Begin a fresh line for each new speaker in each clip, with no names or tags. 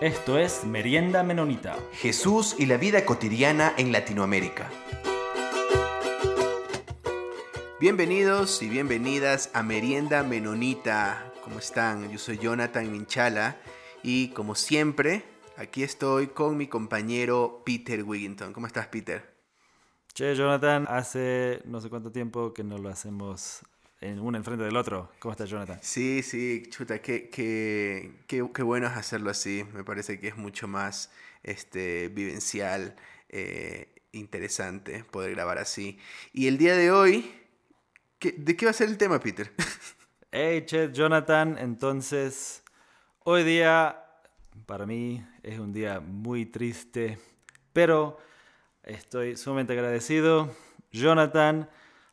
Esto es Merienda Menonita.
Jesús y la vida cotidiana en Latinoamérica. Bienvenidos y bienvenidas a Merienda Menonita. ¿Cómo están? Yo soy Jonathan Minchala y como siempre, aquí estoy con mi compañero Peter Wigginton. ¿Cómo estás, Peter?
Che, Jonathan, hace no sé cuánto tiempo que no lo hacemos en uno enfrente del otro. ¿Cómo estás, Jonathan?
Sí, sí, chuta, qué, qué, qué, qué bueno es hacerlo así. Me parece que es mucho más este, vivencial, eh, interesante poder grabar así. Y el día de hoy, ¿qué, ¿de qué va a ser el tema, Peter?
Hey, che, Jonathan, entonces, hoy día para mí es un día muy triste, pero estoy sumamente agradecido. Jonathan,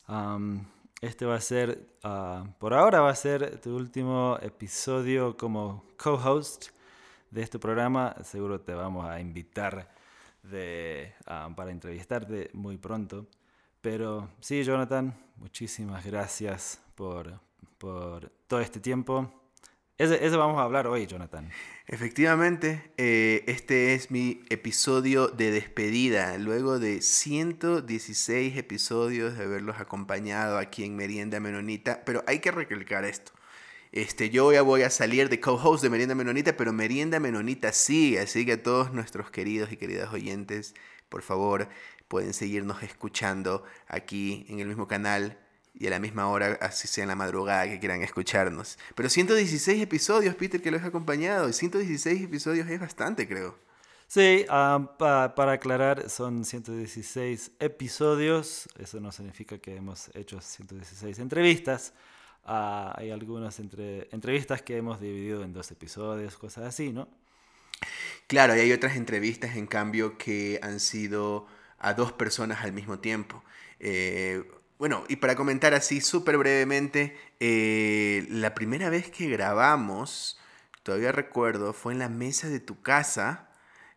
um, este va a ser, uh, por ahora va a ser tu último episodio como co-host de este programa. Seguro te vamos a invitar uh, para entrevistarte muy pronto. Pero sí, Jonathan, muchísimas gracias por, por todo este tiempo. Ese, vamos a hablar hoy, Jonathan.
Efectivamente, eh, este es mi episodio de despedida. Luego de 116 episodios de haberlos acompañado aquí en Merienda Menonita, pero hay que recalcar esto. Este, yo ya voy a salir de co-host de Merienda Menonita, pero Merienda Menonita sigue, así que a todos nuestros queridos y queridas oyentes, por favor, pueden seguirnos escuchando aquí en el mismo canal y a la misma hora, así sea en la madrugada, que quieran escucharnos. Pero 116 episodios, Peter, que los ha acompañado. 116 episodios es bastante, creo.
Sí, um, pa para aclarar, son 116 episodios. Eso no significa que hemos hecho 116 entrevistas. Uh, hay algunas entre entrevistas que hemos dividido en dos episodios, cosas así, ¿no?
Claro, y hay otras entrevistas, en cambio, que han sido a dos personas al mismo tiempo. Eh, bueno, y para comentar así súper brevemente, eh, la primera vez que grabamos, todavía recuerdo, fue en la mesa de tu casa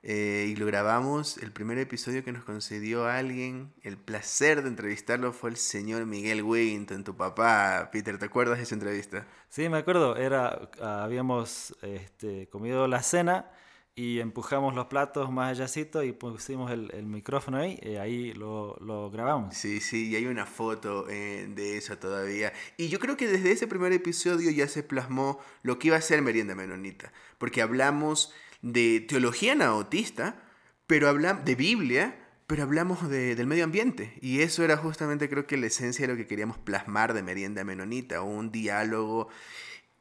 eh, y lo grabamos, el primer episodio que nos concedió alguien, el placer de entrevistarlo fue el señor Miguel Wigginton, tu papá. Peter, ¿te acuerdas de esa entrevista?
Sí, me acuerdo, era, habíamos este, comido la cena y empujamos los platos más allácito y pusimos el, el, micrófono ahí y ahí lo, lo, grabamos.
Sí, sí, y hay una foto eh, de eso todavía. Y yo creo que desde ese primer episodio ya se plasmó lo que iba a ser Merienda Menonita, porque hablamos de teología anautista, pero hablamos de Biblia, pero hablamos de, del medio ambiente. Y eso era justamente creo que la esencia de lo que queríamos plasmar de Merienda Menonita, un diálogo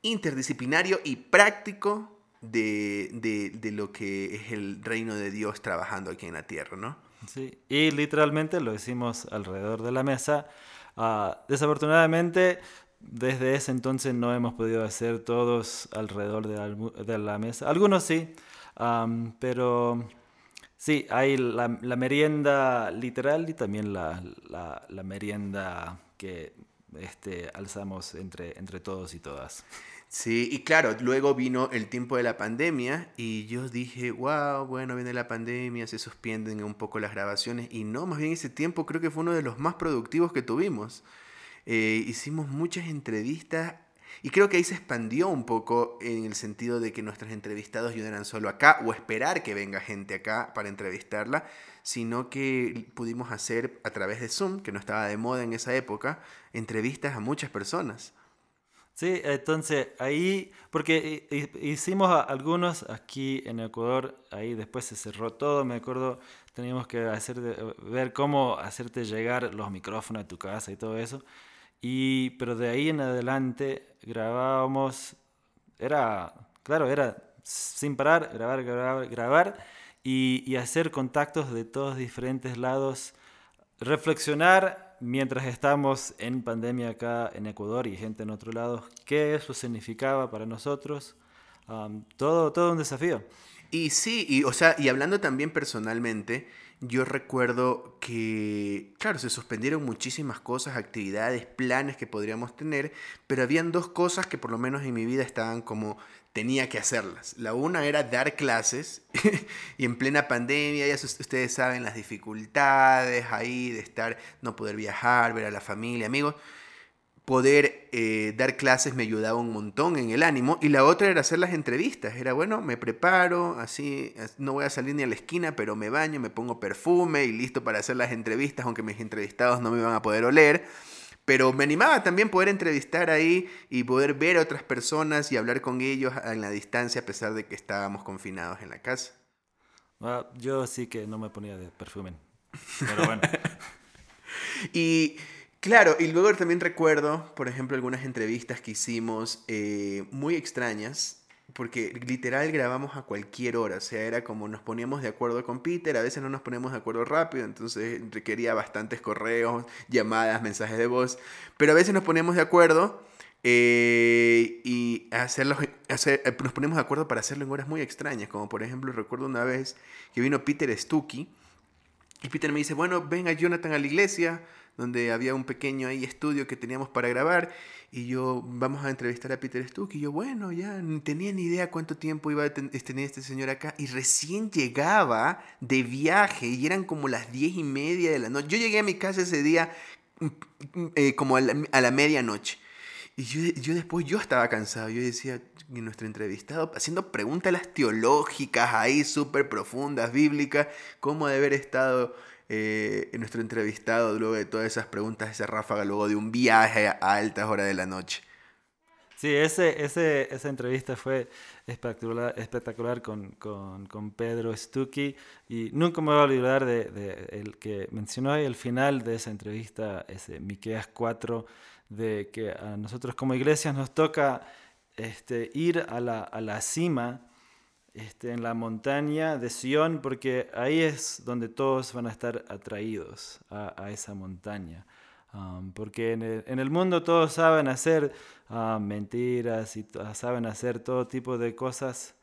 interdisciplinario y práctico de, de, de, lo que es el reino de Dios trabajando aquí en la tierra, ¿no?
Sí, y literalmente lo hicimos alrededor de la mesa. Uh, desafortunadamente, desde ese entonces no hemos podido hacer todos alrededor de la, de la mesa. Algunos sí, um, pero sí, hay la, la, merienda literal y también la, la, merienda que este, alzamos entre, entre todos y todas.
Sí, y claro, luego vino el tiempo de la pandemia y yo dije, wow, bueno, viene la pandemia, se suspenden un poco las grabaciones y no, más bien ese tiempo creo que fue uno de los más productivos que tuvimos. Eh, hicimos muchas entrevistas y creo que ahí se expandió un poco en el sentido de que nuestros entrevistados no eran solo acá o esperar que venga gente acá para entrevistarla, sino que pudimos hacer a través de Zoom, que no estaba de moda en esa época, entrevistas a muchas personas.
Sí, entonces ahí, porque hicimos algunos aquí en Ecuador, ahí después se cerró todo, me acuerdo, teníamos que hacer ver cómo hacerte llegar los micrófonos a tu casa y todo eso, y, pero de ahí en adelante grabábamos, era, claro, era sin parar, grabar, grabar, grabar, y, y hacer contactos de todos diferentes lados, reflexionar mientras estamos en pandemia acá en Ecuador y gente en otro lado, qué eso significaba para nosotros. Todo, todo un desafío.
Y sí, y, o sea, y hablando también personalmente, yo recuerdo que, claro, se suspendieron muchísimas cosas, actividades, planes que podríamos tener, pero habían dos cosas que por lo menos en mi vida estaban como tenía que hacerlas. La una era dar clases y en plena pandemia, ya ustedes saben las dificultades ahí de estar, no poder viajar, ver a la familia, amigos. Poder eh, dar clases me ayudaba un montón en el ánimo. Y la otra era hacer las entrevistas. Era, bueno, me preparo, así, no voy a salir ni a la esquina, pero me baño, me pongo perfume y listo para hacer las entrevistas, aunque mis entrevistados no me van a poder oler. Pero me animaba también poder entrevistar ahí y poder ver a otras personas y hablar con ellos en la distancia a pesar de que estábamos confinados en la casa.
Ah, yo sí que no me ponía de perfume. Pero bueno.
y Claro, y luego también recuerdo, por ejemplo, algunas entrevistas que hicimos eh, muy extrañas, porque literal grabamos a cualquier hora, o sea, era como nos poníamos de acuerdo con Peter, a veces no nos poníamos de acuerdo rápido, entonces requería bastantes correos, llamadas, mensajes de voz, pero a veces nos poníamos de acuerdo eh, y hacerlos, hacer, eh, nos poníamos de acuerdo para hacerlo en horas muy extrañas, como por ejemplo recuerdo una vez que vino Peter Stuckey, y Peter me dice, bueno, venga Jonathan a la iglesia, donde había un pequeño ahí estudio que teníamos para grabar y yo vamos a entrevistar a Peter Stuck y yo bueno ya ni tenía ni idea cuánto tiempo iba a tener este señor acá y recién llegaba de viaje y eran como las diez y media de la noche yo llegué a mi casa ese día mm, mm, eh, como a la, medianoche y yo, yo, después yo estaba cansado yo decía nuestro entrevistado haciendo preguntas teológicas ahí súper profundas bíblicas cómo de haber estado eh, nuestro entrevistado luego de todas esas preguntas, esa ráfaga, luego de un viaje a altas horas de la noche.
Sí, ese, ese, esa entrevista fue espectacular, espectacular con, con, con, Pedro Stucky y nunca me voy a olvidar de, de, el que mencionó ahí el final de esa entrevista, ese Miqueas 4, de que a nosotros como iglesias nos toca este, ir a la, a la cima este, en la montaña de Sion, porque ahí es donde todos van a estar atraídos a, esa montaña. Um, porque en el, mundo todos saben hacer um, mentiras y saben hacer todo tipo de cosas.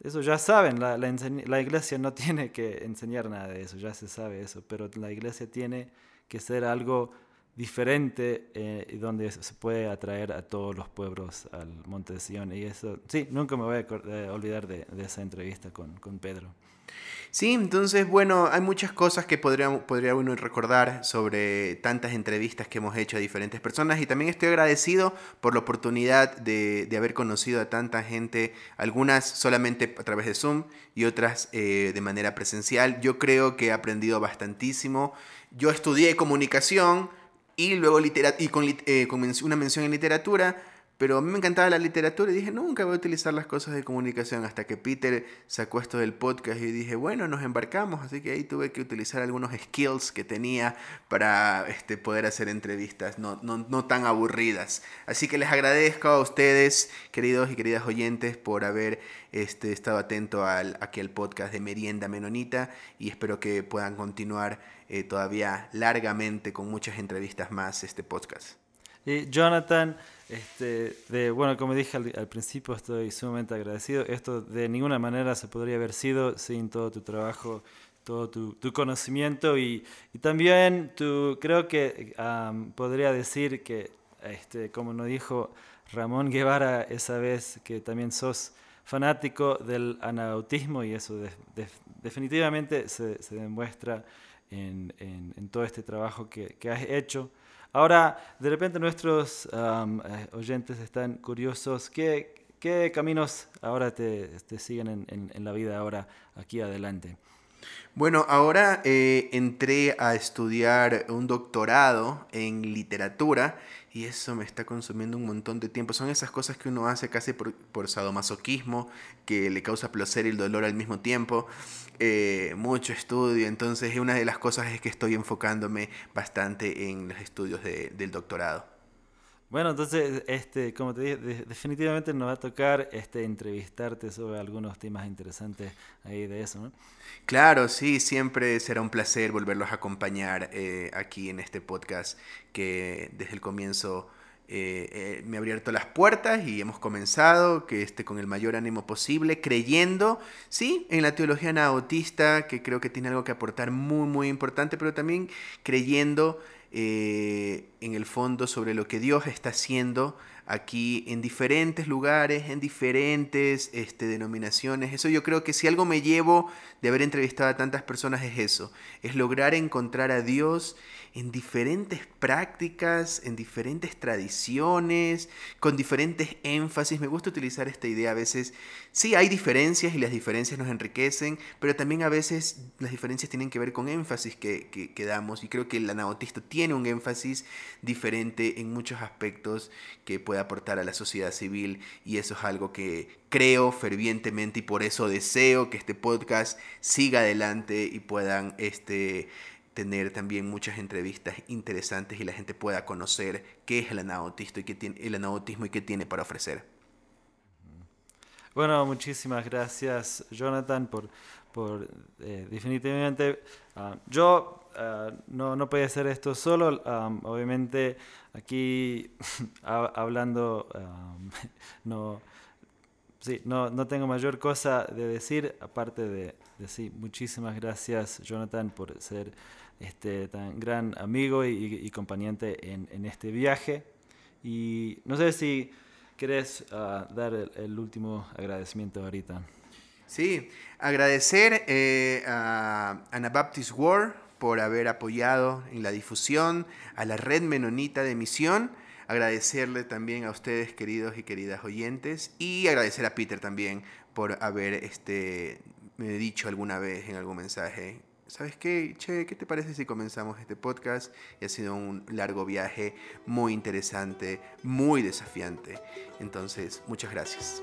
Eso ya saben, la, la, iglesia no tiene que enseñar nada de eso, ya se sabe eso, pero la iglesia tiene que ser algo diferente eh, donde se puede atraer a todos los pueblos al Monte de Sion. Y eso, sí, nunca me voy a olvidar de, esa entrevista con, con, Pedro.
Sí, entonces, bueno, hay muchas cosas que podría, podría uno recordar sobre tantas entrevistas que hemos hecho a diferentes personas y también estoy agradecido por la oportunidad de, de haber conocido a tanta gente, algunas solamente a través de Zoom y otras eh, de manera presencial. Yo creo que he aprendido bastantísimo. Yo estudié comunicación, y luego y con, eh, con, una mención en literatura, pero a mí me encantaba la literatura y dije, nunca voy a utilizar las cosas de comunicación hasta que Peter sacó esto del podcast y dije, bueno, nos embarcamos, así que ahí tuve que utilizar algunos skills que tenía para este, poder hacer entrevistas no, no, no tan aburridas. Así que les agradezco a ustedes, queridos y queridas oyentes, por haber este, estado atento al, aquí al podcast de Merienda Menonita y espero que puedan continuar eh, todavía largamente con muchas entrevistas más este podcast.
Y Jonathan, este, de, bueno, como dije al, principio, estoy sumamente agradecido. Esto de ninguna manera se podría haber sido sin todo tu trabajo, todo tu, tu conocimiento y, y, también tu, creo que podría decir que, este, como nos dijo Ramón Guevara esa vez, que también sos fanático del anautismo y eso definitivamente se, demuestra en, todo este trabajo que, que has hecho. Ahora, de repente nuestros eh, oyentes están curiosos, ¿qué, ¿qué, caminos ahora te, siguen en, en, la vida ahora aquí adelante?
Bueno, ahora eh, entré a estudiar un doctorado en literatura y eso me está consumiendo un montón de tiempo. Son esas cosas que uno hace casi por, por sadomasoquismo, que le causa placer y el dolor al mismo tiempo. Eh, mucho estudio, entonces una de las cosas es que estoy enfocándome bastante en los estudios del doctorado.
Bueno, entonces, este, como te dije, definitivamente nos va a tocar este, entrevistarte sobre algunos temas interesantes ahí de eso, ¿no?
Claro, sí, siempre será un placer volverlos a acompañar eh, aquí en este podcast que desde el comienzo eh, eh, me ha abierto las puertas y hemos comenzado que esté con el mayor ánimo posible, creyendo, sí, en la teología anabautista, que creo que tiene algo que aportar muy, muy importante, pero también creyendo eh, en el fondo sobre lo que Dios está haciendo aquí en diferentes lugares, en diferentes este, denominaciones. Eso yo creo que si algo me llevo de haber entrevistado a tantas personas es eso, es lograr encontrar a Dios en diferentes prácticas, en diferentes tradiciones, con diferentes énfasis. Me gusta utilizar esta idea a veces. Sí, hay diferencias y las diferencias nos enriquecen, pero también a veces las diferencias tienen que ver con énfasis que, que, damos. Y creo que el anabautista tiene un énfasis diferente en muchos aspectos que puede aportar a la sociedad civil y eso es algo que creo fervientemente y por eso deseo que este podcast siga adelante y puedan este, tener también muchas entrevistas interesantes y la gente pueda conocer qué es el anabautismo y qué tiene, el anabautismo y qué tiene para ofrecer.
Bueno, muchísimas gracias Jonathan por, por eh, definitivamente, ah, yo ah, no, no podía hacer esto solo, obviamente aquí hablando, no, sí, no, no tengo mayor cosa de decir, aparte de decir muchísimas gracias Jonathan por ser este, tan gran amigo y, y en, este viaje. Y no sé si querés ah, dar el, último agradecimiento ahorita.
Sí, agradecer eh, a Anabaptist War por haber apoyado en la difusión, a la red menonita de misión, agradecerle también a ustedes queridos y queridas oyentes y agradecer a Peter también por haber este, dicho alguna vez en algún mensaje ¿sabes qué? Che, ¿qué te parece si comenzamos este podcast? Y ha sido un largo viaje muy interesante, muy desafiante. Entonces, muchas gracias.